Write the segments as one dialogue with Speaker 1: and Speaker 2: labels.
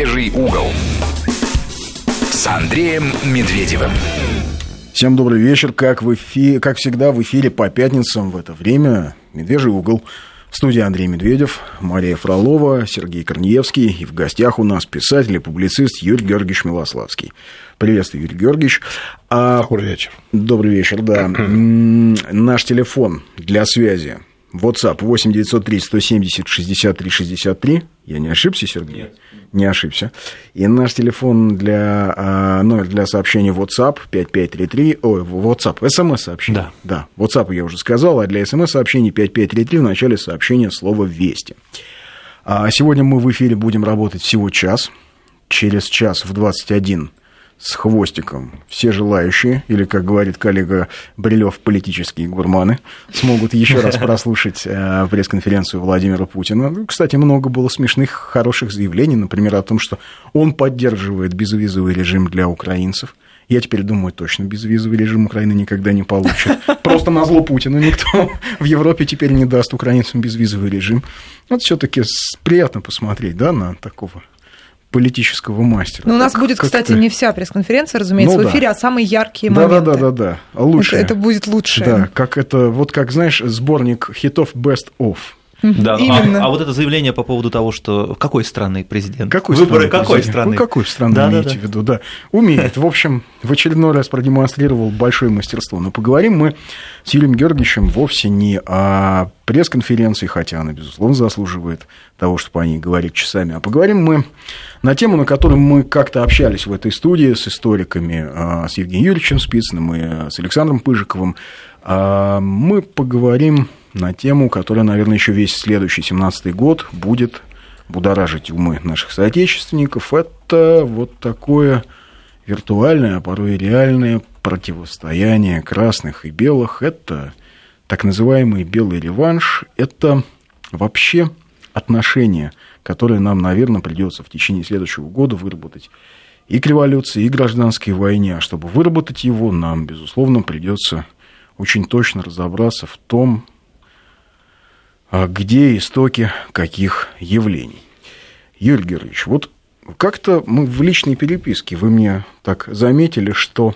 Speaker 1: Медвежий угол с Андреем Медведевым.
Speaker 2: Всем добрый вечер. Как, в эфи... как всегда, в эфире по пятницам в это время «Медвежий угол». В студии Андрей Медведев, Мария Фролова, Сергей Корнеевский. И в гостях у нас писатель и публицист Юрий Георгиевич Милославский. Приветствую, Юрий Георгиевич.
Speaker 3: А... Добрый вечер.
Speaker 2: Добрый вечер, да. Наш телефон для связи WhatsApp 8 903 170 63 63. Я не ошибся, Сергей?
Speaker 3: Нет.
Speaker 2: Не ошибся. И наш телефон для, а, номер для сообщений WhatsApp 5533, ой, WhatsApp, смс-сообщение.
Speaker 3: Да.
Speaker 2: Да, WhatsApp я уже сказал, а для смс-сообщений 5533 в начале сообщения слово «Вести». А сегодня мы в эфире будем работать всего час. Через час в 21 с хвостиком все желающие, или, как говорит коллега Брилев, политические гурманы, смогут еще раз прослушать э, пресс-конференцию Владимира Путина. Ну, кстати, много было смешных, хороших заявлений, например, о том, что он поддерживает безвизовый режим для украинцев. Я теперь думаю, точно безвизовый режим Украины никогда не получит. Просто на зло Путину никто в Европе теперь не даст украинцам безвизовый режим. Вот все-таки приятно посмотреть, да, на такого политического мастера.
Speaker 4: Ну, у нас как, будет, кстати, не вся пресс-конференция, разумеется, ну, в эфире, да. а самые яркие
Speaker 2: да,
Speaker 4: моменты.
Speaker 2: Да, да, да, да. Лучше.
Speaker 4: Это, это будет лучше.
Speaker 2: Да, как это, вот как, знаешь, сборник хитов Best of.
Speaker 3: Да, Именно. А, а вот это заявление по поводу того, что какой страны президент?
Speaker 2: Какой
Speaker 3: Выборы
Speaker 2: страны
Speaker 3: какой президент? страны?
Speaker 2: Ну, какой страны да, имеете да, да. в виду? Да, умеет. В общем, в очередной раз продемонстрировал большое мастерство. Но поговорим мы с Юрием Георгиевичем вовсе не о пресс-конференции, хотя она, безусловно, заслуживает того, чтобы о ней говорить часами, а поговорим мы на тему, на которую мы как-то общались в этой студии с историками, а, с Евгением Юрьевичем Спицыным и с Александром Пыжиковым. А, мы поговорим на тему, которая, наверное, еще весь следующий 17-й год будет будоражить умы наших соотечественников. Это вот такое виртуальное, а порой и реальное противостояние красных и белых. Это так называемый белый реванш. Это вообще отношения, которые нам, наверное, придется в течение следующего года выработать и к революции, и к гражданской войне. А чтобы выработать его, нам, безусловно, придется очень точно разобраться в том, где истоки каких явлений. Юрий Георгиевич, вот как-то мы в личной переписке вы мне так заметили, что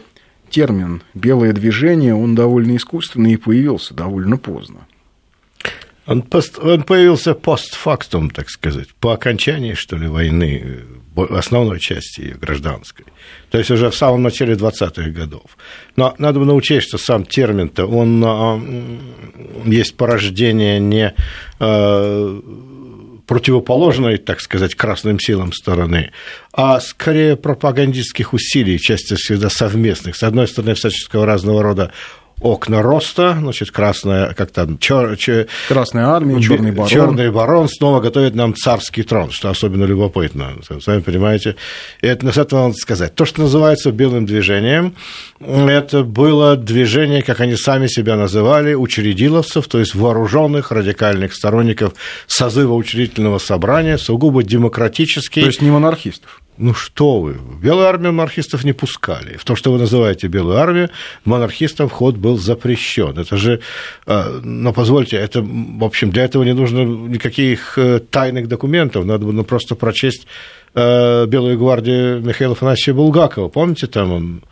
Speaker 2: термин «белое движение», он довольно искусственный и появился довольно поздно.
Speaker 3: Он, пост, он появился постфактум, так сказать, по окончании, что ли, войны, основной части ее гражданской. То есть уже в самом начале 20-х годов. Но надо бы научить, что сам термин-то, он а, есть порождение не а, противоположной, так сказать, красным силам стороны, а скорее пропагандистских усилий, часто всегда совместных. С одной стороны, всяческого разного рода окна роста, значит, красная, как там, чер, чер,
Speaker 2: Красная армия, черный барон.
Speaker 3: Черный барон снова готовит нам царский трон, что особенно любопытно, сами понимаете. И это, с этого надо сказать. То, что называется белым движением, это было движение, как они сами себя называли, учредиловцев, то есть вооруженных радикальных сторонников созыва учредительного собрания, сугубо демократический.
Speaker 2: То есть не монархистов.
Speaker 3: Ну что вы, Белую армию монархистов не пускали. В то, что вы называете Белую армию, монархистам вход был запрещен. Это же, э, но позвольте, это, в общем, для этого не нужно никаких э, тайных документов, надо было просто прочесть э, Белую гвардию Михаила Афанасьевича Булгакова. Помните, там он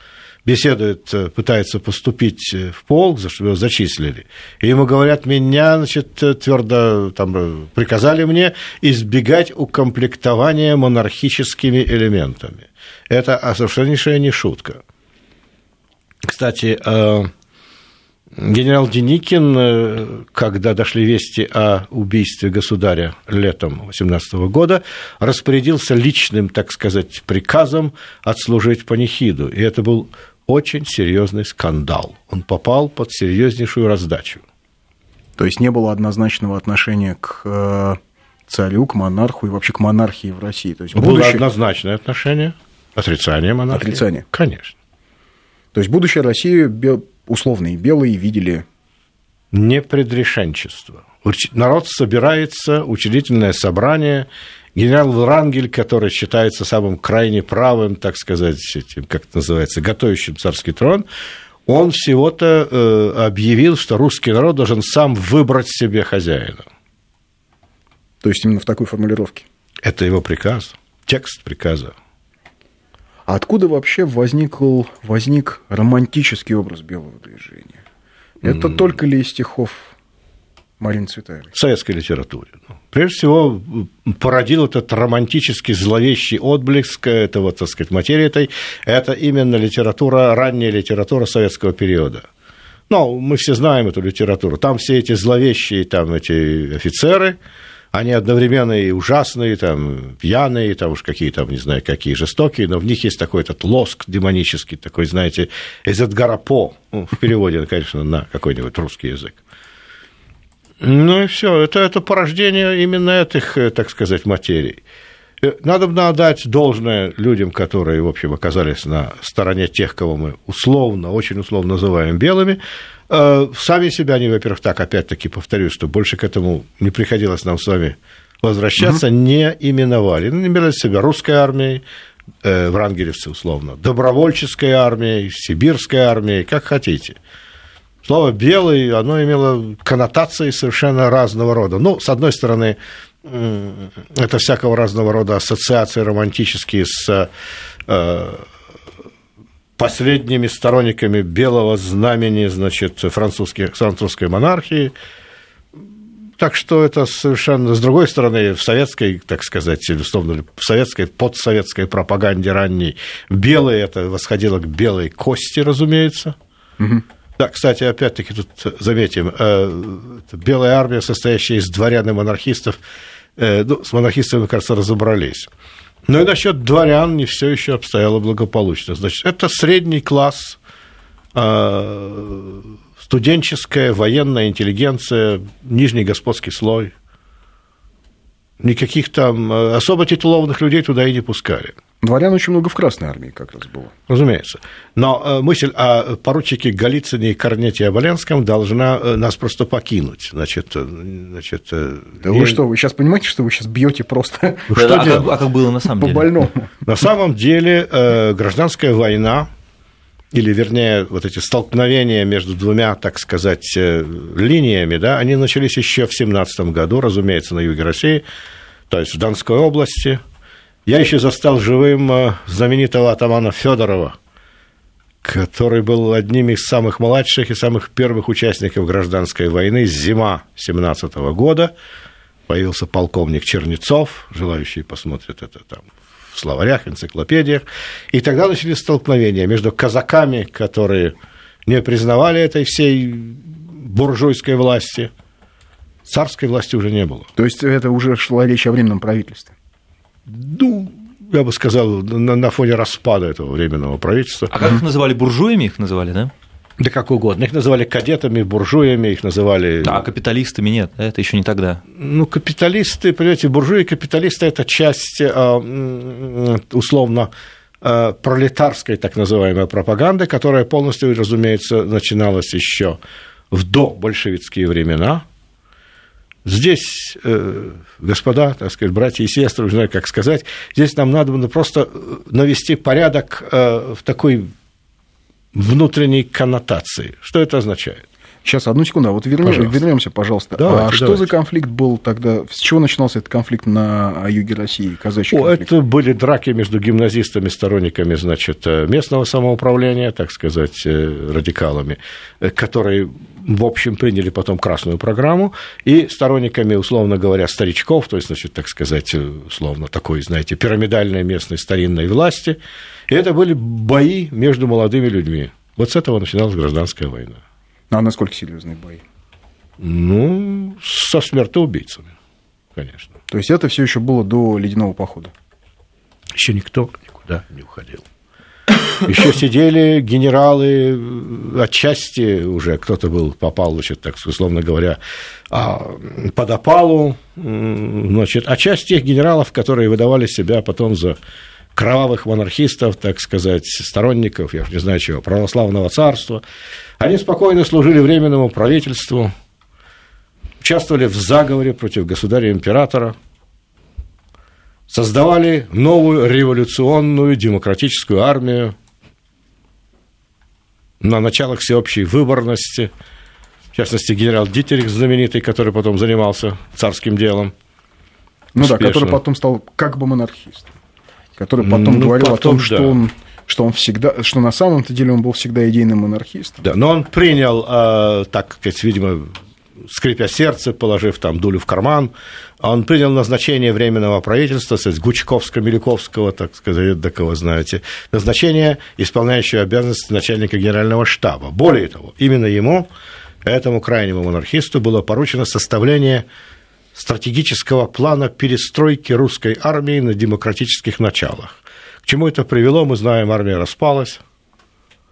Speaker 3: беседует, э, пытается поступить э, в полк, за его зачислили. И ему говорят, меня, значит, твердо там, э, приказали мне избегать укомплектования монархическими элементами. Это совершеннейшая не шутка. Кстати, генерал Деникин, когда дошли вести о убийстве государя летом 18 года, распорядился личным, так сказать, приказом отслужить панихиду. И это был очень серьезный скандал. Он попал под серьезнейшую раздачу.
Speaker 2: То есть не было однозначного отношения к э, царю, к монарху и вообще к монархии в России. То есть
Speaker 3: будущее... Было однозначное отношение, отрицание монархии.
Speaker 2: Отрицание.
Speaker 3: Конечно.
Speaker 2: То есть будущее России условные белые видели...
Speaker 3: Непредрешенчество. Народ собирается, учредительное собрание, генерал Врангель, который считается самым крайне правым, так сказать, этим, как это называется, готовящим царский трон, он всего-то э, объявил, что русский народ должен сам выбрать себе хозяина.
Speaker 2: То есть именно в такой формулировке?
Speaker 3: Это его приказ. текст приказа.
Speaker 2: А откуда вообще возникл, возник романтический образ белого движения? Это mm. только ли из стихов Марины Цветаевой?
Speaker 3: В советской литературе. Ну, прежде всего, породил этот романтический зловещий отблеск этого, так сказать, материи этой. Это именно литература, ранняя литература советского периода. Ну, мы все знаем эту литературу. Там все эти зловещие там, эти офицеры, они одновременно и ужасные, там, пьяные, там уж какие там, не знаю, какие жестокие, но в них есть такой этот лоск демонический, такой, знаете, из Эдгара По, ну, в переводе, конечно, на какой-нибудь русский язык. Ну и все, это, это порождение именно этих, э, так сказать, материй. Э, надо бы отдать должное людям, которые, в общем, оказались на стороне тех, кого мы условно, очень условно называем белыми, Э, сами себя они, во-первых, так, опять-таки повторюсь, что больше к этому не приходилось нам с вами возвращаться, угу. не именовали. Ну, именовали себя русской армией, э, врангелевцы условно, добровольческой армией, сибирской армией, как хотите. Слово «белый», оно имело коннотации совершенно разного рода. Ну, с одной стороны, это всякого разного рода ассоциации романтические с э, последними сторонниками белого знамени, значит, французских, французской монархии. Так что это совершенно, с другой стороны, в советской, так сказать, условно, в советской, подсоветской пропаганде ранней, белые, это восходило к белой кости, разумеется. Угу. Да, кстати, опять-таки тут заметим, э, белая армия, состоящая из дворян и монархистов, э, ну, с монархистами, кажется, разобрались. Ну и насчет дворян не все еще обстояло благополучно. Значит, это средний класс, а, студенческая, военная интеллигенция, нижний господский слой. Никаких там особо титулованных людей туда и не пускали.
Speaker 2: Дворян очень много в Красной армии как раз было.
Speaker 3: Разумеется. Но э, мысль о поручике Голицыне и Корнете Оболенском должна э, нас просто покинуть. Значит, э, значит,
Speaker 2: да я... вы что, вы сейчас понимаете, что вы сейчас бьете просто?
Speaker 5: Что а, как, а как было на самом
Speaker 2: деле? По-больному.
Speaker 3: На самом деле гражданская война, или, вернее, вот эти столкновения между двумя, так сказать, линиями, да, они начались еще в 17 году, разумеется, на юге России, то есть в Донской области – я еще застал живым э, знаменитого атамана Федорова, который был одним из самых младших и самых первых участников гражданской войны зима 17 года. Появился полковник Чернецов, желающие посмотрят это там в словарях, энциклопедиях. И тогда начались столкновения между казаками, которые не признавали этой всей буржуйской власти. Царской власти уже не было.
Speaker 2: То есть это уже шла речь о временном правительстве?
Speaker 3: Ну, я бы сказал, на, на фоне распада этого временного правительства.
Speaker 5: А как их называли? Буржуями их называли, да?
Speaker 3: Да как угодно. Их называли кадетами, буржуями, их называли...
Speaker 5: А капиталистами нет, это еще не тогда.
Speaker 3: Ну, капиталисты, понимаете, буржуи капиталисты – это часть, а, условно, а, пролетарской так называемой пропаганды, которая полностью, разумеется, начиналась еще в добольшевистские времена, Здесь, э, господа, так сказать, братья и сестры, не знаю, как сказать, здесь нам надо просто э, навести порядок э, в такой внутренней коннотации. Что это означает?
Speaker 2: Сейчас, одну секунду, а вот вернем, вернемся, пожалуйста. Давайте, а что давайте. за конфликт был тогда? С чего начинался этот конфликт на юге России, казачий О,
Speaker 3: конфликт? Это были драки между гимназистами, сторонниками, значит, местного самоуправления, так сказать, радикалами, которые в общем, приняли потом красную программу, и сторонниками, условно говоря, старичков, то есть, значит, так сказать, условно такой, знаете, пирамидальной местной старинной власти, и это были бои между молодыми людьми. Вот с этого начиналась гражданская война.
Speaker 2: А насколько серьезные бои?
Speaker 3: Ну, со смертоубийцами, конечно.
Speaker 2: То есть это все еще было до ледяного похода?
Speaker 3: Еще никто никуда не уходил. Еще сидели генералы отчасти уже, кто-то был, попал, значит, так условно говоря, а, под опалу, значит, а часть тех генералов, которые выдавали себя потом за кровавых монархистов, так сказать, сторонников, я не знаю чего, православного царства, они спокойно служили временному правительству, участвовали в заговоре против государя-императора, создавали новую революционную демократическую армию на началах всеобщей выборности, в частности, генерал Дитерих знаменитый, который потом занимался царским делом.
Speaker 2: Ну успешно. да, который потом стал как бы монархистом. который потом ну, говорил потом, о том, да. что он что он всегда, что на самом-то деле он был всегда идейным монархистом.
Speaker 3: Да, но он принял, э, так сказать, видимо, скрипя сердце, положив там дулю в карман, он принял назначение Временного правительства, сказать, Гучковско-Милюковского, так сказать, до кого знаете, назначение исполняющего обязанности начальника генерального штаба. Более того, именно ему, этому крайнему монархисту, было поручено составление стратегического плана перестройки русской армии на демократических началах. К чему это привело, мы знаем, армия распалась.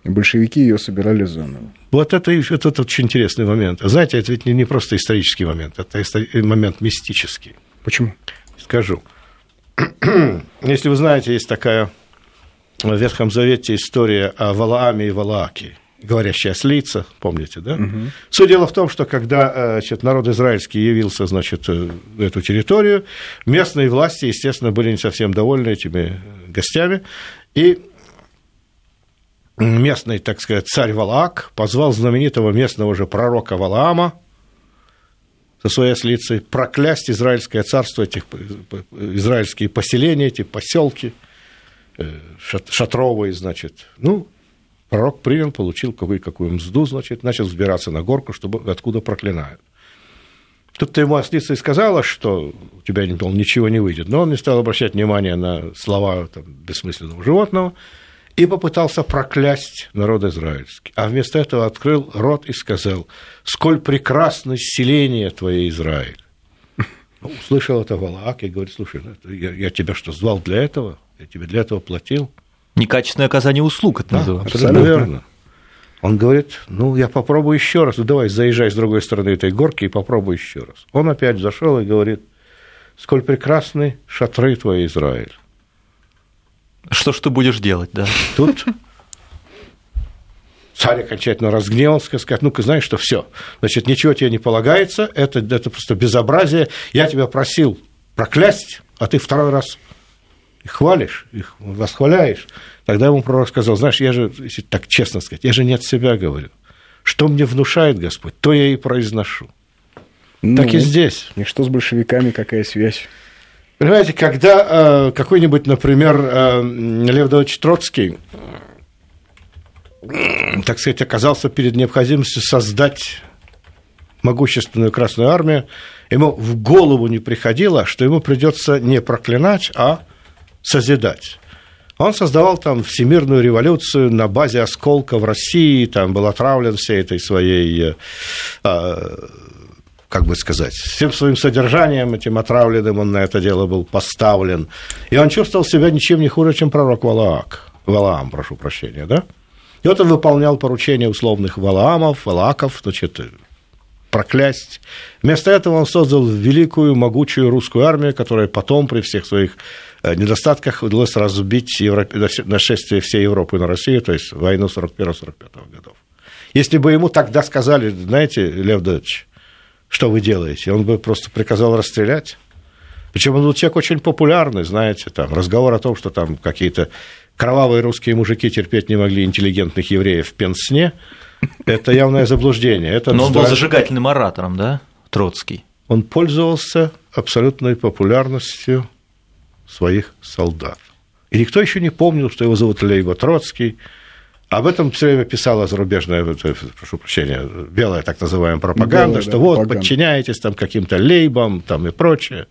Speaker 2: Большевики ее собирали заново.
Speaker 3: Вот это, это, это очень интересный момент. Знаете, это ведь не, не просто исторический момент, это момент мистический.
Speaker 2: Почему?
Speaker 3: Скажу. Если вы знаете, есть такая в Ветхом Завете история о Валааме и Валааке, говорящая ослица, помните, да? Угу. Суть дела в том, что когда э, значит, народ израильский явился значит, э, эту территорию, местные власти, естественно, были не совсем довольны этими гостями, и местный, так сказать, царь Валаак позвал знаменитого местного же пророка Валаама со своей ослицей проклясть израильское царство, этих, израильские поселения, эти поселки э, шатровые, значит. Ну, пророк принял, получил какую-какую мзду, значит, начал взбираться на горку, чтобы откуда проклинают. Тут-то ему ослица и сказала, что у тебя ничего не выйдет, но он не стал обращать внимания на слова там, бессмысленного животного, и попытался проклясть народ израильский. А вместо этого открыл рот и сказал, сколь прекрасно селение твое Израиль. Ну, услышал это Валаак и говорит, слушай, ну, я, я тебя что, звал для этого? Я тебе для этого платил?
Speaker 5: Некачественное оказание услуг это
Speaker 3: да,
Speaker 5: называется.
Speaker 3: Абсолютно верно. Он говорит, ну, я попробую еще раз. Ну, давай, заезжай с другой стороны этой горки и попробуй еще раз. Он опять зашел и говорит, сколь прекрасны шатры твои, Израиль.
Speaker 5: Что ж ты будешь делать, да?
Speaker 3: Тут царь окончательно разгневался, сказать, ну-ка, знаешь, что все, значит, ничего тебе не полагается, это, это просто безобразие, я тебя просил проклясть, а ты второй раз их хвалишь, их восхваляешь. Тогда ему пророк сказал, знаешь, я же, если так честно сказать, я же не от себя говорю. Что мне внушает Господь, то я и произношу. Ну, так и здесь.
Speaker 2: И что с большевиками, какая связь?
Speaker 3: Понимаете, когда э, какой-нибудь, например, э, Лев Давыдович Троцкий, э, так сказать, оказался перед необходимостью создать могущественную Красную Армию, ему в голову не приходило, что ему придется не проклинать, а созидать. Он создавал там всемирную революцию на базе осколка в России, там был отравлен всей этой своей э, как бы сказать, всем своим содержанием этим отравленным он на это дело был поставлен. И он чувствовал себя ничем не хуже, чем пророк Валаак. Валаам, прошу прощения, да? И вот он выполнял поручения условных Валаамов, Валаков, значит, проклясть. Вместо этого он создал великую, могучую русскую армию, которая потом при всех своих недостатках удалось разбить Европе, нашествие всей Европы на Россию, то есть войну 41-45 годов. Если бы ему тогда сказали, знаете, Лев Давидович, что вы делаете? Он бы просто приказал расстрелять. Причем он был человек очень популярный, знаете, там разговор о том, что там какие-то кровавые русские мужики терпеть не могли интеллигентных евреев в пенсне, это явное заблуждение. Это
Speaker 5: Но он был зажигательным оратором, да, Троцкий?
Speaker 3: Он пользовался абсолютной популярностью своих солдат. И никто еще не помнил, что его зовут Лейба Троцкий, об этом все время писала зарубежная, прошу прощения, белая так называемая пропаганда, белая, что да, вот пропаганда. подчиняетесь там каким-то лейбам там и прочее.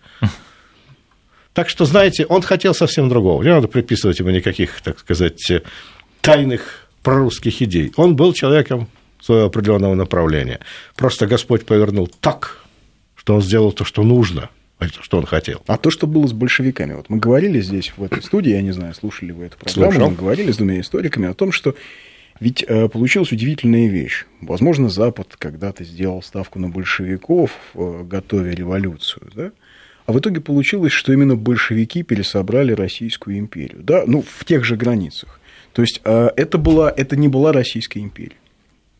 Speaker 3: Так что, знаете, он хотел совсем другого. Не надо приписывать ему никаких, так сказать, тайных прорусских идей. Он был человеком своего определенного направления. Просто Господь повернул так, что он сделал то, что нужно – что он хотел.
Speaker 2: А то, что было с большевиками. Вот мы говорили здесь, в этой студии, я не знаю, слушали вы эту программу, Слушал. мы говорили с двумя историками о том, что ведь э, получилась удивительная вещь. Возможно, Запад когда-то сделал ставку на большевиков, э, готовя революцию, да? А в итоге получилось, что именно большевики пересобрали Российскую империю, да, ну, в тех же границах. То есть э, это, была, это не была Российская империя.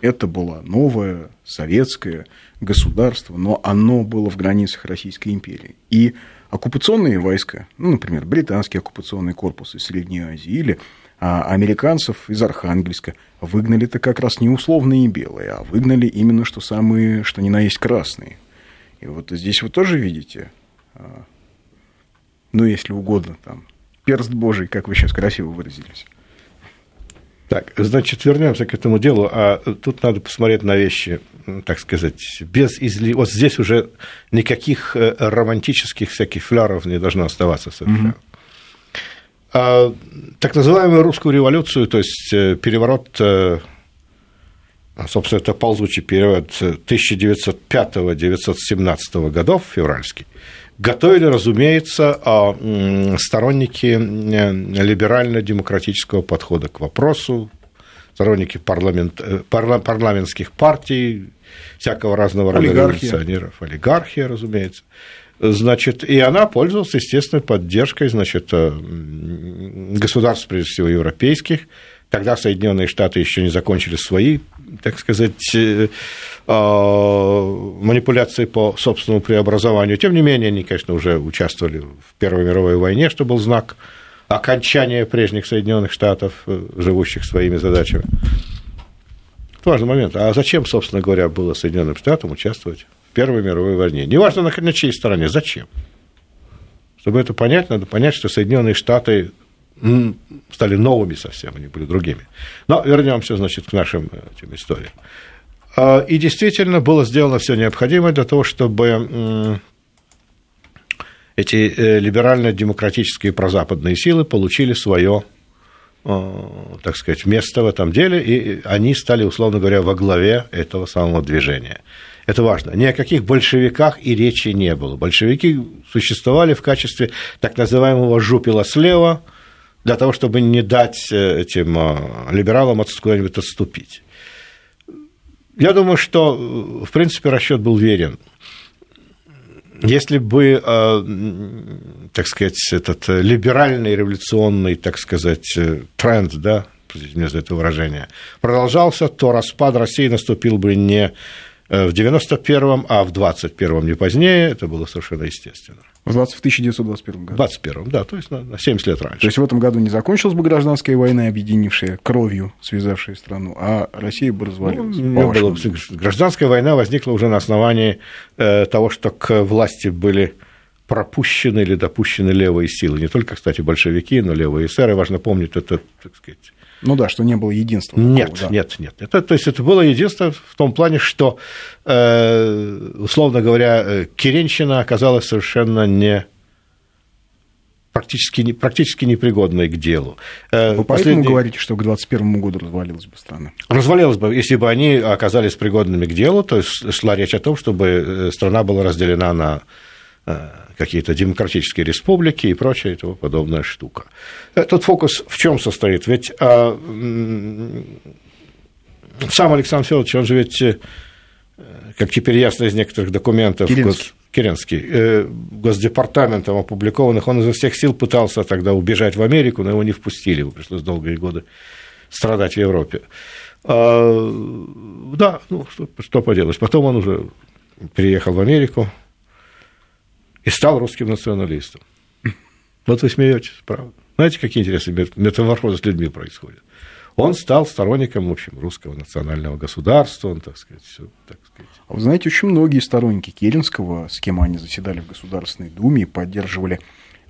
Speaker 2: Это было новое советское государство, но оно было в границах Российской империи. И оккупационные войска, ну, например, британский оккупационный корпус из Средней Азии или а, американцев из Архангельска выгнали-то как раз не условные белые, а выгнали именно что самые, что ни на есть красные. И вот здесь вы тоже видите, а, ну, если угодно, там, перст божий, как вы сейчас красиво выразились.
Speaker 3: Так, значит, вернемся к этому делу, а тут надо посмотреть на вещи, так сказать, без изли... Вот здесь уже никаких э, романтических всяких фляров не должно оставаться совершенно. Mm-hmm. А, так называемую русскую революцию, то есть э, переворот, э, собственно, это ползучий период 1905-1917 годов, февральский, готовили, разумеется, а, сторонники либерально-демократического подхода к вопросу, сторонники парламент, э, парламентских партий, всякого разного рода революционеров, олигархия, разумеется. Значит, и она пользовалась, естественно, поддержкой, значит, э, государств, прежде всего, европейских, когда Соединенные Штаты еще не закончили свои, так сказать, э, манипуляции по собственному преобразованию. Тем не менее, они, конечно, уже участвовали в Первой мировой войне, что был знак окончания прежних Соединенных Штатов, э, живущих своими задачами. Это важный момент. А зачем, собственно говоря, было Соединенным Штатам участвовать в Первой мировой войне? Неважно, на, на чьей стороне, зачем? Чтобы это понять, надо понять, что Соединенные Штаты стали новыми совсем, они были другими. Но вернемся, значит, к нашим э, этим историям. А, и действительно было сделано все необходимое для того, чтобы эти э, либерально-демократические прозападные силы получили свое, э, так сказать, место в этом деле, и они стали, условно говоря, во главе этого самого движения. Это важно. Ни о каких большевиках и речи не было. Большевики существовали в качестве так называемого жупила слева – для того, чтобы не дать э, этим либералам куда-нибудь отступить. Я думаю, что, э, в принципе, расчет был верен. Если бы, так сказать, этот либеральный революционный, так сказать, тренд, да, извините за это выражение, продолжался, то распад России наступил бы не в 91-м, а в 21-м, не позднее, это было совершенно естественно.
Speaker 2: В 1921 году.
Speaker 3: В 21 да, то есть на 70 лет раньше.
Speaker 2: То есть в этом году не закончилась бы гражданская война, объединившая кровью, связавшая страну, а Россия бы развалилась. Ну,
Speaker 3: было, гражданская война возникла уже на основании э, того, что к власти были пропущены или допущены левые силы. Не только, кстати, большевики, но левые эсеры. Важно помнить это, так сказать,
Speaker 2: ну да, что не было единства.
Speaker 3: Нет, такого, да. нет, нет. Это, то есть это было единство в том плане, что, э, условно говоря, э, Керенщина оказалась совершенно не практически, не, практически непригодной к делу.
Speaker 2: Э, Вы Последний... поэтому говорите, что к 2021 году развалилась бы страна?
Speaker 3: Развалилась бы, если бы они оказались пригодными к делу, то есть шла речь о том, чтобы страна была разделена на какие-то демократические республики и прочая и тому подобная штука. Этот фокус в чем состоит? Ведь а, сам Александр Федорович, он же ведь, э, как теперь ясно из некоторых документов,
Speaker 2: Керенский,
Speaker 3: Керенский э, Госдепартаментом опубликованных, он изо всех сил пытался тогда убежать в Америку, но его не впустили, ему пришлось долгие годы страдать в Европе. А, да, ну, что, что поделать. Потом он уже переехал в Америку, и стал русским националистом. Вот вы смеетесь, правда. Знаете, какие интересные метаморфозы с людьми происходят? Он стал сторонником, в общем, русского национального государства, он, так сказать, все, так сказать.
Speaker 2: А вы знаете, очень многие сторонники Керенского, с кем они заседали в Государственной Думе, поддерживали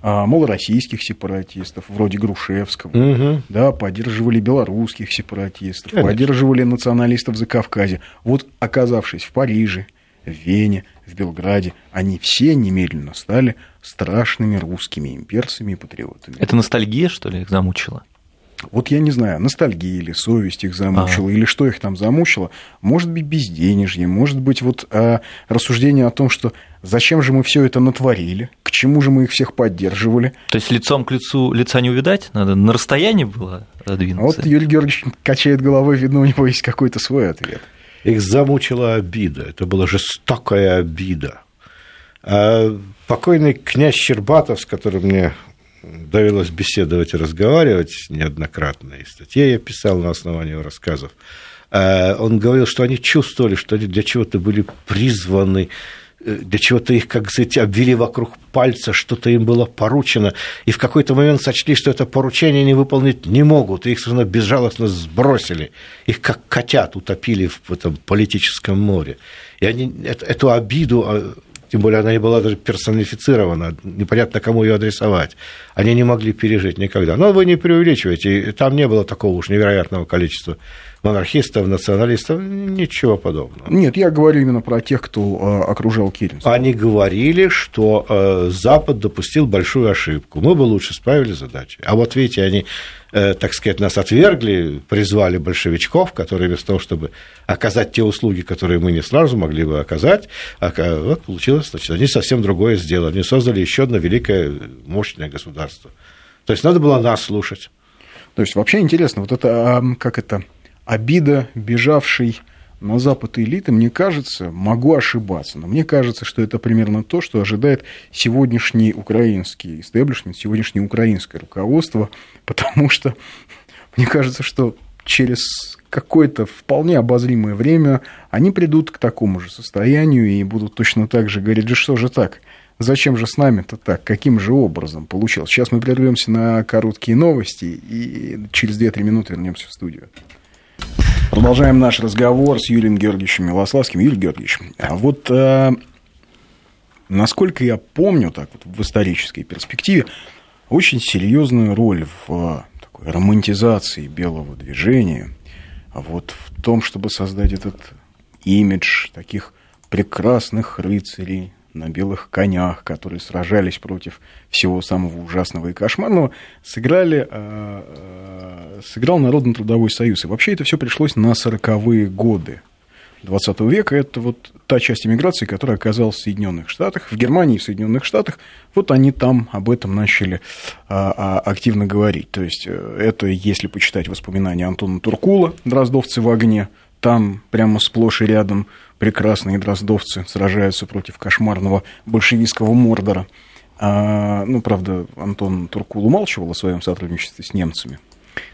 Speaker 2: а, малороссийских сепаратистов, вроде Грушевского, угу. да, поддерживали белорусских сепаратистов, Конечно. поддерживали националистов за Кавказе. Вот оказавшись в Париже, в Вене, в Белграде, они все немедленно стали страшными русскими имперцами и патриотами.
Speaker 5: Это ностальгия, что ли, их замучила?
Speaker 2: Вот я не знаю, ностальгия или совесть их замучила, а. или что их там замучило. Может быть, безденежье, может быть, вот а, рассуждение о том, что зачем же мы все это натворили, к чему же мы их всех поддерживали.
Speaker 5: То есть лицом к лицу лица не увидать, надо на расстоянии было двинуться.
Speaker 2: Вот Юрий Георгиевич качает головой, видно, у него есть какой-то свой ответ.
Speaker 3: Их замучила обида, это была жестокая обида. А покойный князь Щербатов, с которым мне довелось беседовать и разговаривать неоднократно, и статьи я писал на основании его рассказов, а он говорил, что они чувствовали, что они для чего-то были призваны для чего-то их, как сказать, обвели вокруг пальца, что-то им было поручено, и в какой-то момент сочли, что это поручение они выполнить не могут, и их совершенно безжалостно сбросили, их как котят утопили в этом политическом море. И они эту обиду а, тем более она не была даже персонифицирована, непонятно, кому ее адресовать. Они не могли пережить никогда. Но вы не преувеличиваете, там не было такого уж невероятного количества монархистов, националистов, ничего подобного.
Speaker 2: Нет, я говорю именно про тех, кто э, окружал Керенского.
Speaker 3: Они говорили, что э, Запад допустил большую ошибку, мы бы лучше справили задачу. А вот видите, они, так сказать, нас отвергли, призвали большевичков, которые вместо того, чтобы оказать те услуги, которые мы не сразу могли бы оказать, вот получилось, значит, они совсем другое сделали. Они создали еще одно великое, мощное государство. То есть надо было нас слушать.
Speaker 2: То есть вообще интересно, вот это, как это, обида бежавшей на Запад элиты, мне кажется, могу ошибаться, но мне кажется, что это примерно то, что ожидает сегодняшний украинский истеблишмент, сегодняшнее украинское руководство, потому что мне кажется, что через какое-то вполне обозримое время они придут к такому же состоянию и будут точно так же говорить, да что же так, зачем же с нами-то так, каким же образом получилось. Сейчас мы прервемся на короткие новости и через 2-3 минуты вернемся в студию. Продолжаем наш разговор с Юрием Георгиевичем Милославским. Юрий Георгиевич, а вот э, насколько я помню, так вот в исторической перспективе, очень серьезную роль в такой романтизации белого движения, вот в том, чтобы создать этот имидж таких прекрасных рыцарей, на белых конях, которые сражались против всего самого ужасного и кошмарного, сыграли, э, э, сыграл Народно-трудовой союз. И вообще это все пришлось на 40-е годы 20 века. Это вот та часть иммиграции, которая оказалась в Соединенных Штатах, в Германии в Соединенных Штатах. Вот они там об этом начали а, а, активно говорить. То есть э, это, если почитать воспоминания Антона Туркула «Дроздовцы в огне», там прямо сплошь и рядом прекрасные дроздовцы сражаются против кошмарного большевистского Мордора. А, ну, правда, Антон Туркул умалчивал о своем сотрудничестве с немцами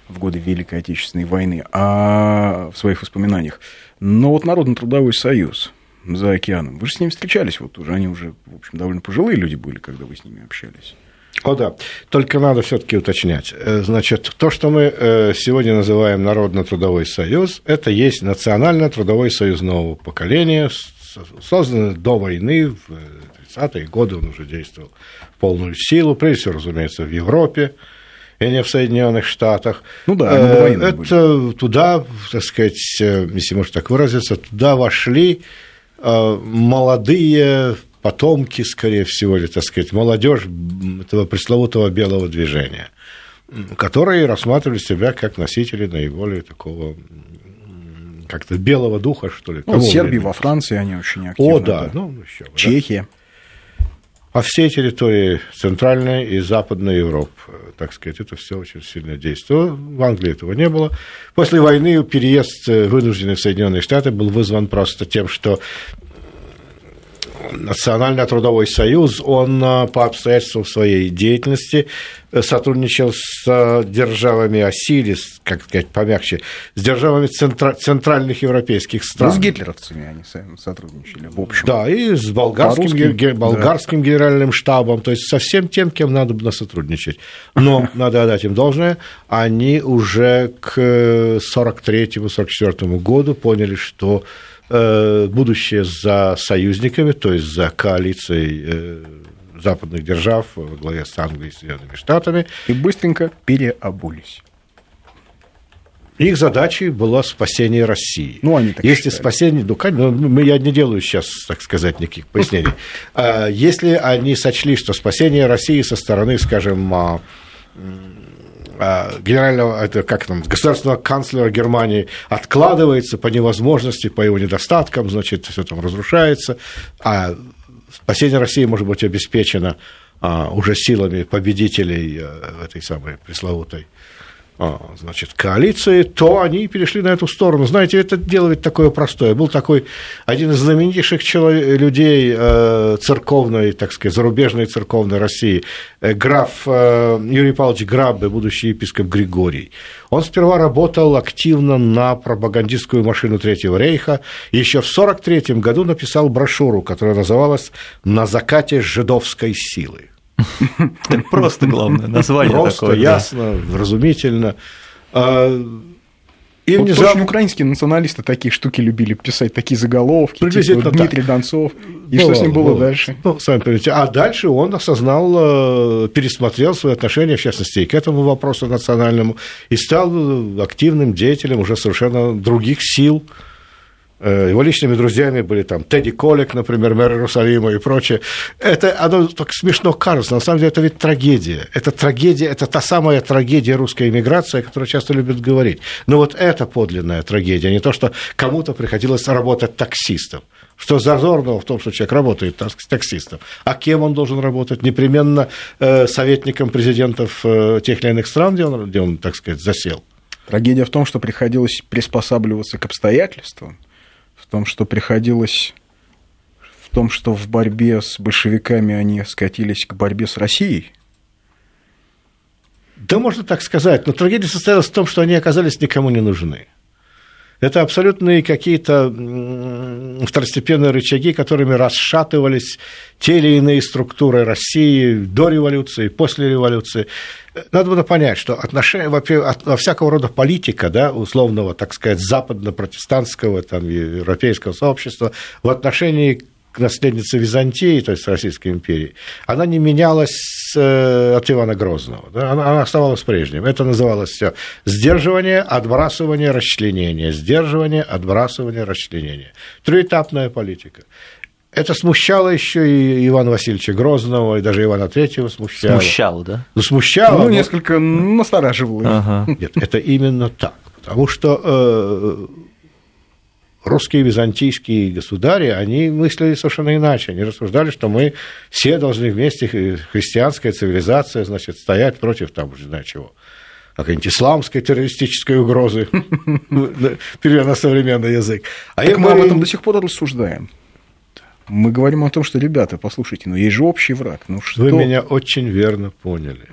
Speaker 2: в годы Великой Отечественной войны, а в своих воспоминаниях. Но вот Народно-трудовой союз за океаном, вы же с ними встречались, вот уже они уже, в общем, довольно пожилые люди были, когда вы с ними общались.
Speaker 3: О да, только надо все-таки уточнять. Э, значит, то, что мы э, сегодня называем Народно-трудовой союз, это есть Национально-трудовой союз нового поколения, созданный до войны, в 30-е годы он уже действовал в полную силу, прежде всего, разумеется, в Европе и не в Соединенных Штатах. Ну да, э, это были. туда, так сказать, если можно так выразиться, туда вошли молодые потомки, скорее всего, или, так сказать, молодежь этого пресловутого белого движения, которые рассматривали себя как носители наиболее такого как-то белого духа, что ли.
Speaker 2: Ну, в Сербии, во Франции они очень активны.
Speaker 3: О, да, да. ну, еще
Speaker 2: Чехия.
Speaker 3: По всей территории Центральной и Западной Европы, так сказать, это все очень сильно действовало. В Англии этого не было. После войны переезд вынужденный в Соединенные Штаты был вызван просто тем, что Национально-трудовой союз, он а, по обстоятельствам своей деятельности э, сотрудничал с а, державами оси, как сказать, помягче, с державами центра- центральных европейских стран.
Speaker 2: Ну, с гитлеровцами они сотрудничали, в общем.
Speaker 3: Да, и с болгарским, ге- болгарским да. генеральным штабом, то есть со всем тем, кем надо было сотрудничать. Но, надо отдать им должное, они уже к 43-44 году поняли, что Э, будущее за союзниками, то есть за коалицией э, западных держав во главе с Англией и Соединенными Штатами.
Speaker 2: И быстренько переобулись.
Speaker 3: Их задачей было спасение России.
Speaker 2: Ну, они так
Speaker 3: Если считали. спасение, ну, ну, я не делаю сейчас, так сказать, никаких пояснений. А, если они сочли, что спасение России со стороны, скажем, а, генерального, это как там, государственного канцлера Германии откладывается по невозможности, по его недостаткам, значит, все там разрушается, а спасение России может быть обеспечено а, уже силами победителей а, этой самой пресловутой а, значит, коалиции, то они перешли на эту сторону. Знаете, это дело ведь такое простое. Был такой один из знаменитейших человек, людей э, церковной, так сказать, зарубежной церковной России, э, граф э, Юрий Павлович Граббе, будущий епископ Григорий. Он сперва работал активно на пропагандистскую машину Третьего рейха, еще в 1943 году написал брошюру, которая называлась «На закате жидовской силы».
Speaker 5: Просто главное название
Speaker 3: просто,
Speaker 5: такое.
Speaker 3: ясно, вразумительно. А,
Speaker 2: И вот внезапно... украинские националисты такие штуки любили писать, такие заголовки, типа Дмитрий так. Донцов. И было, что с ним было, было дальше?
Speaker 3: Ну, сами понимаете. А дальше он осознал, э, пересмотрел свои отношения, в частности, и к этому вопросу национальному, и стал активным деятелем уже совершенно других сил, его личными друзьями были там Тедди Колик, например, мэр Иерусалима и прочее. Это оно так смешно кажется, на самом деле это ведь трагедия. Это трагедия, это та самая трагедия русской эмиграции, о которой часто любят говорить. Но вот это подлинная трагедия, не то, что кому-то приходилось работать таксистом. Что зазорного в том, что человек работает таксистом. А кем он должен работать? Непременно э, советником президентов э, тех или иных стран, где он, где он, так сказать, засел.
Speaker 2: Трагедия в том, что приходилось приспосабливаться к обстоятельствам, в том, что приходилось в том, что в борьбе с большевиками они скатились к борьбе с Россией?
Speaker 3: Да, можно так сказать. Но трагедия состоялась в том, что они оказались никому не нужны. Это абсолютные какие-то второстепенные рычаги, которыми расшатывались те или иные структуры России до революции, после революции. Надо было понять, что отношения, во всякого рода политика, да, условного, так сказать, западно-протестантского, там, европейского сообщества в отношении к наследнице Византии, то есть Российской империи, она не менялась э, от Ивана Грозного. Да? Она, она оставалась прежним. Это называлось все сдерживание, отбрасывание, расчленение. Сдерживание, отбрасывание, расчленение. Триэтапная политика. Это смущало еще и Ивана Васильевича Грозного, и даже Ивана Третьего смущало.
Speaker 5: Смущало, да?
Speaker 3: Ну, смущало. Ну,
Speaker 2: но... несколько настораживало.
Speaker 3: Ага. Нет, это именно так. Потому что э, русские византийские государи, они мыслили совершенно иначе. Они рассуждали, что мы все должны вместе, христианская цивилизация, значит, стоять против там, не знаю чего какой-нибудь исламской террористической угрозы, переведя на современный язык.
Speaker 2: А так мы об этом до сих пор рассуждаем. Мы говорим о том, что, ребята, послушайте, ну есть же общий враг. Ну, что...
Speaker 3: Вы меня очень верно поняли.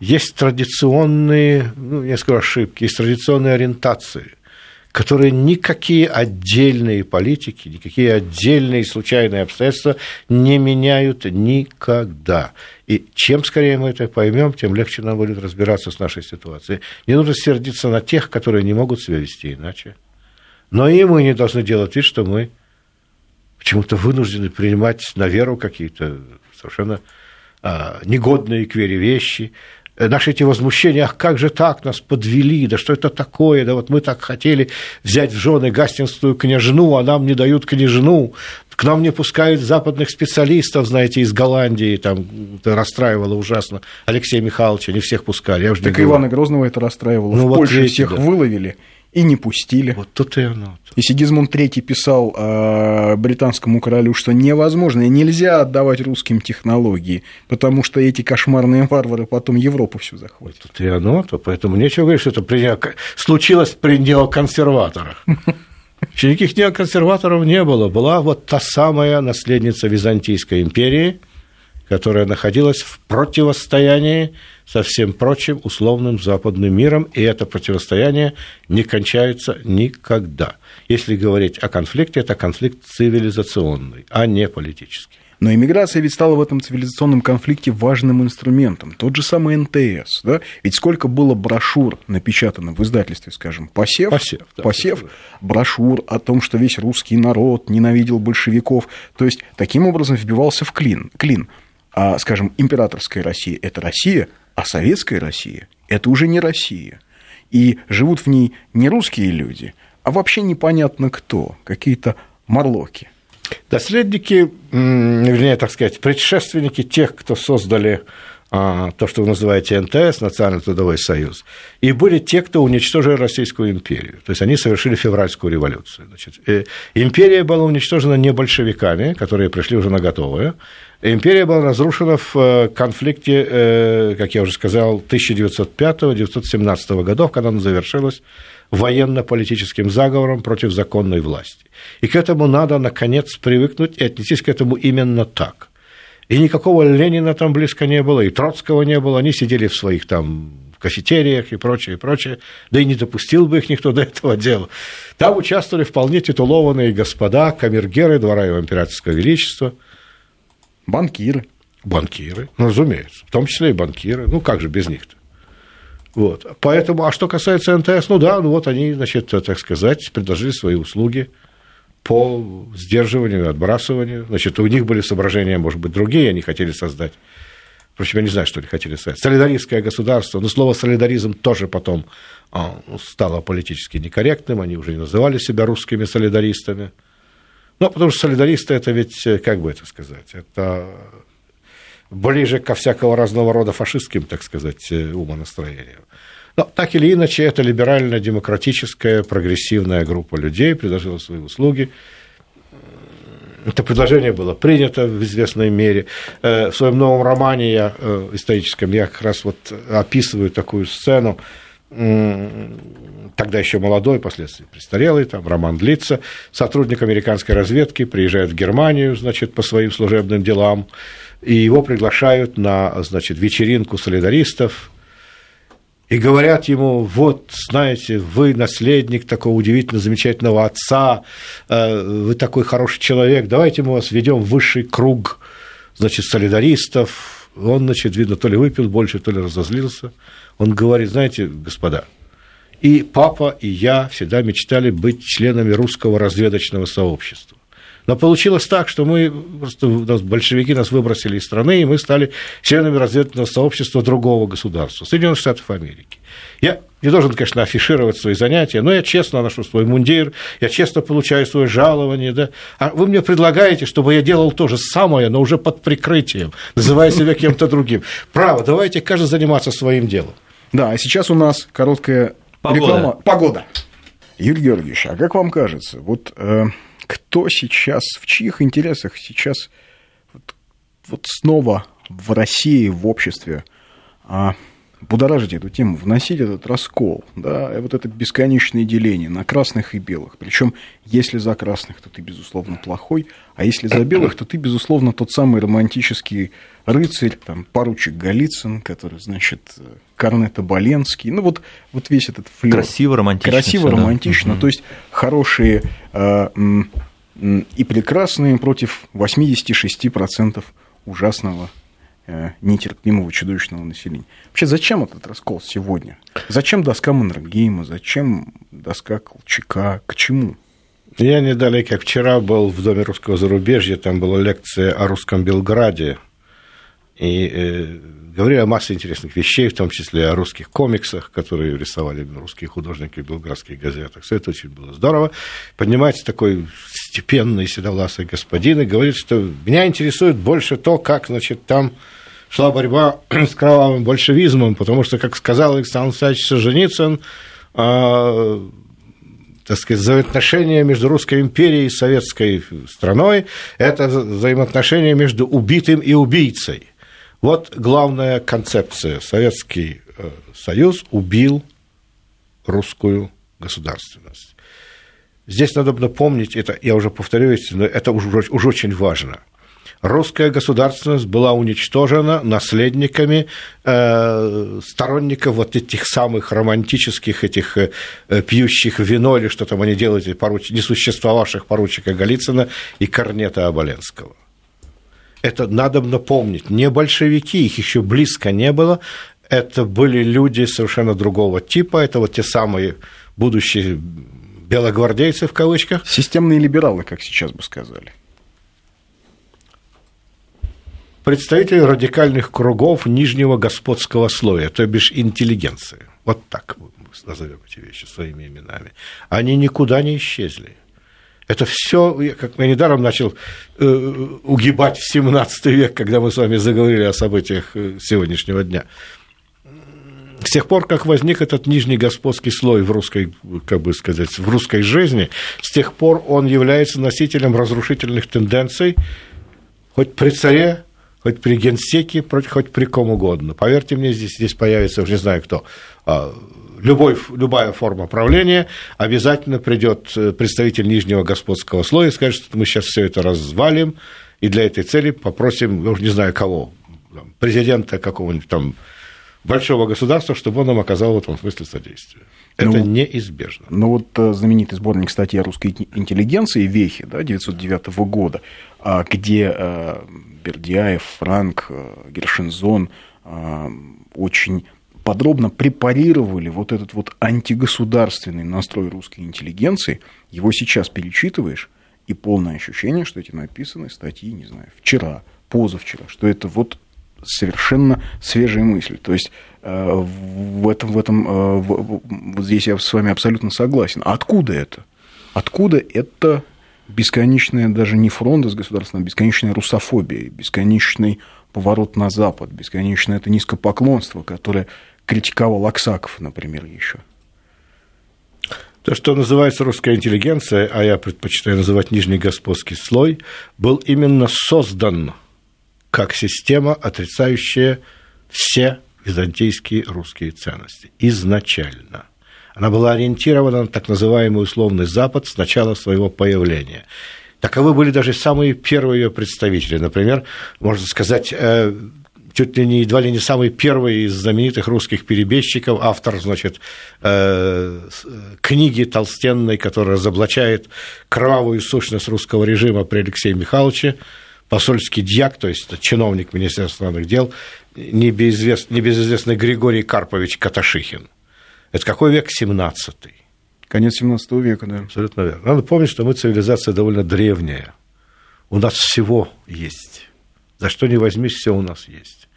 Speaker 3: Есть традиционные, ну, я скажу ошибки, есть традиционные ориентации – которые никакие отдельные политики, никакие отдельные случайные обстоятельства не меняют никогда. И чем скорее мы это поймем, тем легче нам будет разбираться с нашей ситуацией. Не нужно сердиться на тех, которые не могут себя вести иначе. Но и мы не должны делать вид, что мы почему-то вынуждены принимать на веру какие-то совершенно а, негодные к вере вещи, наши эти возмущения, ах, как же так, нас подвели, да что это такое, да вот мы так хотели взять в жены гастинскую княжну, а нам не дают княжну, к нам не пускают западных специалистов, знаете, из Голландии, там это расстраивало ужасно Алексея Михайловича, не всех пускали. Я
Speaker 2: уже так Ивана Грозного это расстраивало. Ну, в вот Польше всех да. выловили и не пустили.
Speaker 3: Вот тут и оно.
Speaker 2: И Сигизмунд III писал э, британскому королю, что невозможно и нельзя отдавать русским технологии, потому что эти кошмарные варвары потом Европу всю захватят.
Speaker 3: Вот тут и оно, то поэтому нечего говорить, что это при... случилось при неоконсерваторах. Никаких неоконсерваторов не было. Была вот та самая наследница Византийской империи, которая находилась в противостоянии со всем прочим условным западным миром, и это противостояние не кончается никогда. Если говорить о конфликте, это конфликт цивилизационный, а не политический.
Speaker 2: Но иммиграция ведь стала в этом цивилизационном конфликте важным инструментом. Тот же самый НТС. Да? Ведь сколько было брошюр напечатано в издательстве, скажем, «Посев»,
Speaker 3: «Посев», да,
Speaker 2: «Посев» брошюр о том, что весь русский народ ненавидел большевиков. То есть, таким образом вбивался в клин. клин. А, скажем, императорская Россия – это Россия, а советская Россия – это уже не Россия. И живут в ней не русские люди, а вообще непонятно кто, какие-то морлоки.
Speaker 3: Наследники, вернее, так сказать, предшественники тех, кто создали то, что вы называете НТС, Национальный трудовой союз, и были те, кто уничтожили Российскую империю. То есть они совершили февральскую революцию. Значит, э, империя была уничтожена не большевиками, которые пришли уже на готовое. Империя была разрушена в э, конфликте, э, как я уже сказал, 1905-1917 годов, когда она завершилась военно-политическим заговором против законной власти. И к этому надо, наконец, привыкнуть и отнестись к этому именно так. И никакого Ленина там близко не было, и Троцкого не было, они сидели в своих там кафетериях и прочее, и прочее, да и не допустил бы их никто до этого дела. Там участвовали вполне титулованные господа, камергеры двора его императорского величества.
Speaker 2: Банкиры.
Speaker 3: Банкиры, ну, разумеется, в том числе и банкиры. Ну, как же без них-то? Вот. Поэтому, а что касается НТС, ну да, ну вот они, значит, так сказать, предложили свои услуги по сдерживанию отбрасыванию. Значит, у них были соображения, может быть, другие, они хотели создать. Впрочем, я не знаю, что они хотели создать. Солидаристское государство, но слово солидаризм тоже потом а, стало политически некорректным, они уже не называли себя русскими солидаристами. Ну, потому что солидаристы это ведь, как бы это сказать, это ближе ко всякого разного рода фашистским, так сказать, умонастроениям. Но так или иначе, это либерально-демократическая, прогрессивная группа людей предложила свои услуги. Это предложение было принято в известной мере. Э, в своем новом романе я, э, историческом я как раз вот описываю такую сцену, тогда еще молодой, впоследствии престарелый, там роман длится, сотрудник американской разведки приезжает в Германию, значит, по своим служебным делам, и его приглашают на, значит, вечеринку солидаристов, и говорят ему, вот, знаете, вы наследник такого удивительно замечательного отца, э, вы такой хороший человек, давайте мы вас ведем в высший круг, значит, солидаристов. Он, значит, видно, то ли выпил больше, то ли разозлился. Он говорит, знаете, господа, и папа, и я всегда мечтали быть членами русского разведочного сообщества. Но получилось так, что мы просто нас, большевики нас выбросили из страны, и мы стали членами разведывательного сообщества другого государства, Соединенных Штатов Америки. Я не должен, конечно, афишировать свои занятия, но я честно ношу свой мундир, я честно получаю свое жалование, да. А вы мне предлагаете, чтобы я делал то же самое, но уже под прикрытием, называя себя кем-то другим. Право, давайте каждый заниматься своим делом.
Speaker 2: Да, а сейчас у нас короткая Погода. реклама. Погода. Юрий Георгиевич, а как вам кажется, вот э, кто сейчас, в чьих интересах сейчас вот, вот снова в России, в обществе а, будоражить эту тему, вносить этот раскол, да, вот это бесконечное деление на красных и белых. Причем, если за красных, то ты, безусловно, плохой, а если за белых, то ты, безусловно, тот самый романтический рыцарь, там, поручик Голицын, который, значит, Корнета Боленский, ну, вот, вот весь этот флёр.
Speaker 5: Красиво, романтично.
Speaker 2: Красиво, романтично, да. то есть хорошие э, и прекрасные против 86% ужасного нетерпимого, чудовищного населения. Вообще, зачем этот раскол сегодня? Зачем доска Маннергейма? Зачем доска Колчака? К чему?
Speaker 3: Я не далее, как вчера, был в Доме русского зарубежья, там была лекция о русском Белграде, и э, говорили о массе интересных вещей, в том числе о русских комиксах, которые рисовали русские художники в белградских газетах. Все это очень было здорово. Поднимается такой степенный седовласый господин и говорит, что меня интересует больше то, как, значит, там шла борьба с кровавым большевизмом, потому что, как сказал Александр Александрович Солженицын, э, так сказать, взаимоотношения между Русской империей и советской страной – это взаимоотношения между убитым и убийцей. Вот главная концепция. Советский э, Союз убил русскую государственность. Здесь надо помнить, это я уже повторюсь, но это уже, уже очень важно – русская государственность была уничтожена наследниками э, сторонников вот этих самых романтических, этих э, пьющих вино или что там они делают, поруч... несуществовавших поручика Голицына и Корнета Оболенского. Это надо напомнить. Не большевики, их еще близко не было. Это были люди совершенно другого типа. Это вот те самые будущие белогвардейцы в кавычках.
Speaker 2: Системные либералы, как сейчас бы сказали.
Speaker 3: Представители радикальных кругов нижнего господского слоя, то бишь интеллигенции. Вот так назовем эти вещи своими именами. Они никуда не исчезли. Это все, как я недаром начал э, угибать в 17 век, когда мы с вами заговорили о событиях э, сегодняшнего дня. С тех пор, как возник этот нижний господский слой в русской, как бы сказать, в русской жизни, с тех пор он является носителем разрушительных тенденций, хоть при царе, хоть при генсеке, хоть при ком угодно. Поверьте мне, здесь, здесь появится, уже не знаю кто, а, любой, любая форма правления, обязательно придет э, представитель нижнего господского слоя и скажет, что мы сейчас все это развалим, и для этой цели попросим, ну, не знаю кого, президента какого-нибудь там большого государства, чтобы он нам оказал в этом смысле содействие. Это ну, неизбежно.
Speaker 2: Ну вот э, знаменитый сборник статьи о русской интеллигенции «Вехи» да, 1909 года, а, где э, Бердяев, Франк, э, Гершинзон очень подробно препарировали вот этот вот антигосударственный настрой русской интеллигенции, его сейчас перечитываешь, и полное ощущение, что эти написаны статьи, не знаю, вчера, позавчера, что это вот совершенно свежие мысли. То есть э, в этом, в этом э, вот здесь я с вами абсолютно согласен. А откуда это? Откуда это бесконечная даже не фронт из государства, а бесконечная русофобия, бесконечный поворот на Запад, бесконечное это низкопоклонство, которое критиковал Аксаков, например, еще.
Speaker 3: То, что называется русская интеллигенция, а я предпочитаю называть нижний господский слой, был именно создан как система, отрицающая все византийские русские ценности изначально. Она была ориентирована на так называемый условный Запад с начала своего появления. Таковы были даже самые первые ее представители. Например, можно сказать, э, чуть ли не едва ли не самый первый из знаменитых русских перебежчиков, автор, значит, э, книги толстенной, которая разоблачает кровавую сущность русского режима при Алексее Михайловиче, посольский дьяк, то есть чиновник Министерства иностранных дел, небезызвестный, небезызвестный Григорий Карпович Каташихин. Это какой век? 17-й.
Speaker 2: Конец 17 века, да.
Speaker 3: Абсолютно верно. Надо помнить, что мы цивилизация довольно древняя. У нас всего есть. За что не возьмись, все у нас есть.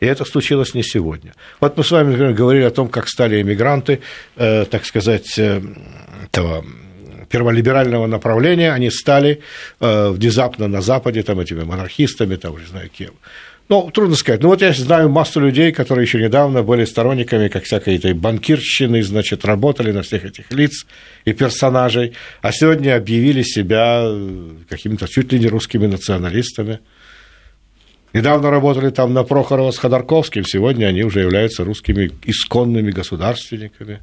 Speaker 3: И это случилось не сегодня. Вот мы с вами, например, говорили о том, как стали эмигранты, э, так сказать, э, этого перволиберального направления, они стали э, внезапно на Западе там, этими монархистами, там, не знаю кем. Ну, трудно сказать. Ну, вот я знаю массу людей, которые еще недавно были сторонниками, как всякой этой банкирщины, значит, работали на всех этих лиц и персонажей, а сегодня объявили себя э, какими-то чуть ли не русскими националистами. Недавно работали там на Прохорова с Ходорковским, сегодня они уже являются русскими исконными государственниками.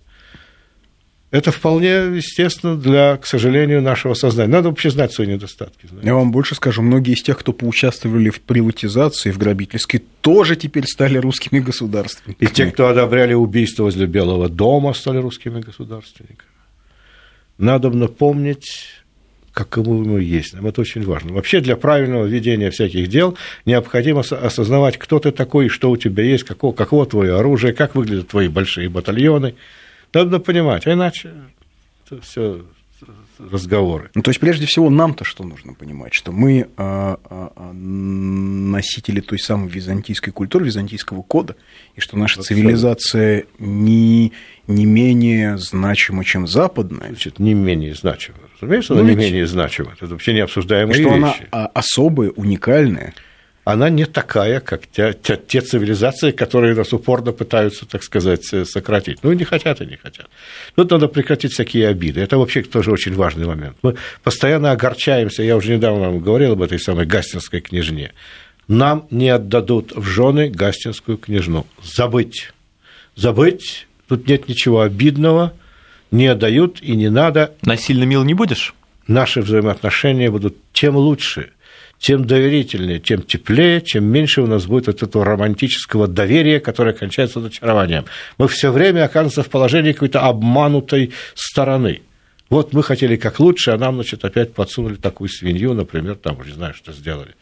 Speaker 3: Это вполне естественно для, к сожалению, нашего сознания. Надо вообще знать свои недостатки.
Speaker 2: Знаете. Я вам больше скажу, многие из тех, кто поучаствовали в приватизации, в грабительской, тоже теперь стали русскими государственниками.
Speaker 3: И те, кто одобряли убийство возле Белого дома, стали русскими государственниками. Надо напомнить каковы мы есть. Нам это очень важно. Вообще для правильного ведения всяких дел необходимо осознавать, кто ты такой, что у тебя есть, каково, каково твое оружие, как выглядят твои большие батальоны. Надо понимать, а иначе это все разговоры.
Speaker 2: Ну, то есть, прежде всего, нам-то что нужно понимать, что мы а, а, а, носители той самой византийской культуры, византийского кода, и что наша Абсолютно. цивилизация не, не менее значима, чем западная.
Speaker 3: Значит, не менее значима. Разумеется, она ну, не менее значима. Это вообще не обсуждаемая
Speaker 2: что
Speaker 3: вещи.
Speaker 2: она особая, уникальная
Speaker 3: она не такая, как те, те, те цивилизации, которые нас упорно пытаются, так сказать, э, сократить. Ну, не хотят и не хотят. Тут надо прекратить всякие обиды. Это вообще тоже очень важный момент. Мы постоянно огорчаемся, я уже недавно вам говорил об этой самой гастинской княжне. Нам не отдадут в жены гастинскую княжну. Забыть. Забыть. Тут нет ничего обидного. Не отдают и не надо.
Speaker 5: Насильно мил не будешь?
Speaker 3: Наши взаимоотношения будут тем лучше, тем доверительнее, тем теплее, чем меньше у нас будет от этого романтического доверия, которое кончается разочарованием. Мы все время оказываемся в положении какой-то обманутой стороны. Вот мы хотели как лучше, а нам, значит, опять подсунули такую свинью, например, там, не знаю, что сделали.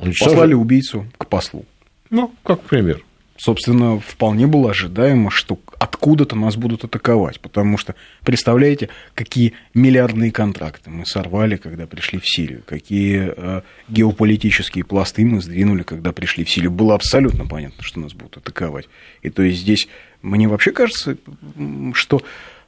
Speaker 2: Уничтожили. Послали убийцу к послу.
Speaker 3: Ну, как пример
Speaker 2: собственно, вполне было ожидаемо, что откуда-то нас будут атаковать, потому что, представляете, какие миллиардные контракты мы сорвали, когда пришли в Сирию, какие э, геополитические пласты мы сдвинули, когда пришли в Сирию. Было абсолютно понятно, что нас будут атаковать. И то есть здесь мне вообще кажется, что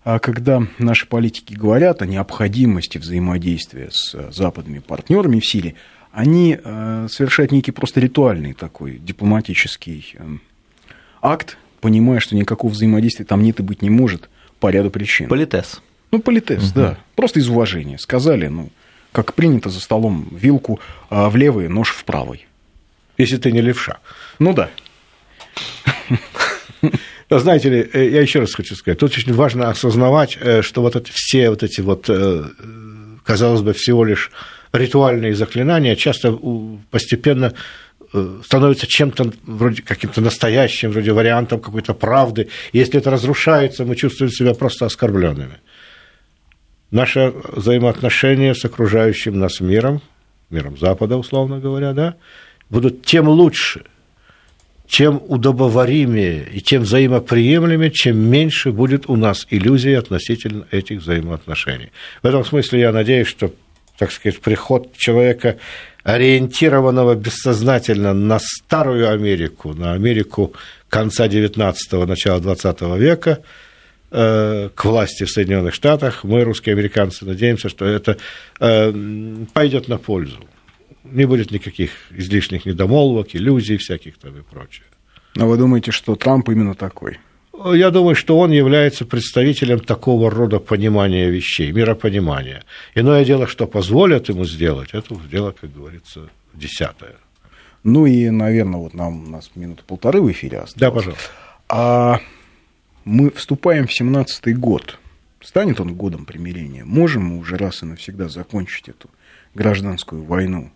Speaker 2: а, когда наши политики говорят о необходимости взаимодействия с западными партнерами в Сирии, они э, совершают некий просто ритуальный такой дипломатический эм, акт, понимая, что никакого взаимодействия там нет и быть не может по ряду причин.
Speaker 5: Политес.
Speaker 2: Ну, политес, угу. да. Просто из уважения. Сказали, ну, как принято за столом, вилку а в левый, нож в правый.
Speaker 3: Если ты не левша.
Speaker 2: Ну да.
Speaker 3: Но знаете ли, э, я еще раз хочу сказать, тут очень важно осознавать, э, что вот это, все вот эти вот, э, казалось бы, всего лишь ритуальные заклинания часто постепенно становится чем-то вроде каким-то настоящим, вроде вариантом какой-то правды. Если это разрушается, мы чувствуем себя просто оскорбленными. Наше взаимоотношения с окружающим нас миром, миром Запада, условно говоря, да, будут тем лучше, тем удобоваримее и тем взаимоприемлемее, чем меньше будет у нас иллюзий относительно этих взаимоотношений. В этом смысле я надеюсь, что, так сказать, приход человека, ориентированного бессознательно на старую Америку, на Америку конца XIX – начала XX века, э, к власти в Соединенных Штатах, мы, русские американцы, надеемся, что это э, пойдет на пользу не будет никаких излишних недомолвок, иллюзий всяких там и прочее.
Speaker 2: А вы думаете, что Трамп именно такой?
Speaker 3: Я думаю, что он является представителем такого рода понимания вещей, миропонимания. Иное дело, что позволят ему сделать, это дело, как говорится, десятое.
Speaker 2: Ну и, наверное, вот нам у нас минуты полторы в эфире осталось.
Speaker 3: Да, пожалуйста.
Speaker 2: А мы вступаем в семнадцатый год. Станет он годом примирения? Можем мы уже раз и навсегда закончить эту гражданскую войну?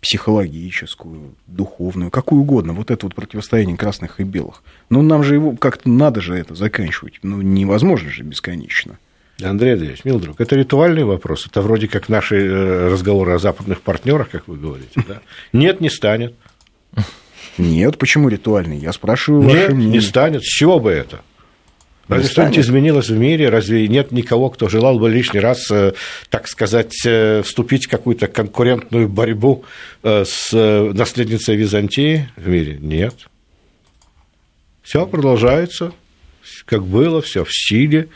Speaker 2: Психологическую, духовную, какую угодно, вот это вот противостояние красных и белых. Но нам же его как-то надо же это заканчивать. Ну, невозможно же бесконечно.
Speaker 3: Андрей Андреевич, мил друг, это ритуальный вопрос. Это вроде как наши э, разговоры о западных партнерах, как вы говорите. Да? Нет, не станет.
Speaker 2: Нет, почему ритуальный? Я спрашиваю
Speaker 3: Нет, ваше мнение. не станет. С чего бы это? Разве что-нибудь изменилось в мире? Разве нет никого, кто желал бы лишний раз, э, так сказать, э, вступить в какую-то конкурентную борьбу э, с наследницей Византии в мире? Нет. Все продолжается, как было, все в силе.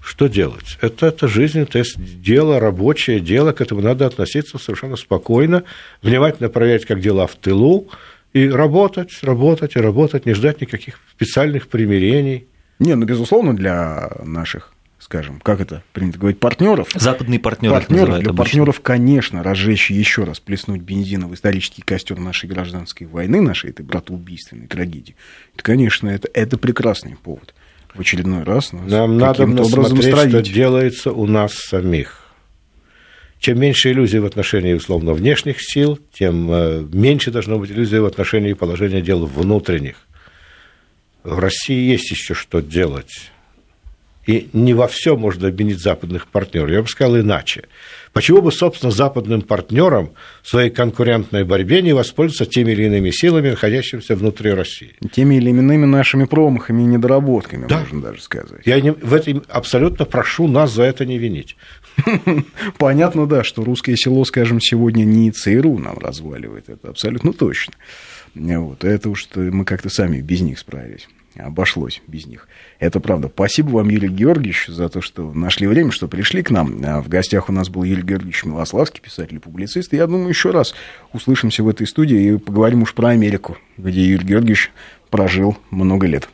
Speaker 3: Что делать? Это, это жизнь, это дело, рабочее дело, к этому надо относиться совершенно спокойно, внимательно проверять, как дела в тылу, и работать, работать и работать, не ждать никаких специальных примирений.
Speaker 2: Не, ну, безусловно, для наших скажем, как это принято говорить, партнеров.
Speaker 5: Западные партнеры.
Speaker 2: Партнеров, для партнеров, конечно, разжечь еще раз, плеснуть бензина в исторический костер нашей гражданской войны, нашей этой братоубийственной трагедии. Это, конечно, это, это прекрасный повод. В очередной раз
Speaker 3: нам надо образом смотреть, строить. что делается у нас самих. Чем меньше иллюзий в отношении, условно, внешних сил, тем э, меньше должно быть иллюзий в отношении положения дел внутренних в России есть еще что делать. И не во все можно обвинить западных партнеров. Я бы сказал иначе. Почему бы, собственно, западным партнерам в своей конкурентной борьбе не воспользоваться теми или иными силами, находящимися внутри России?
Speaker 2: Теми или иными нашими промахами и недоработками, да. можно даже сказать.
Speaker 3: Я не, в этом абсолютно прошу нас за это не винить.
Speaker 2: Понятно, да, что русское село, скажем, сегодня не ЦРУ нам разваливает, это абсолютно точно. Вот, это уж мы как-то сами без них справились обошлось без них. Это правда. Спасибо вам, Юрий Георгиевич, за то, что нашли время, что пришли к нам. А в гостях у нас был Юрий Георгиевич Милославский, писатель и публицист. Я думаю, еще раз услышимся в этой студии и поговорим уж про Америку, где Юрий Георгиевич прожил много лет.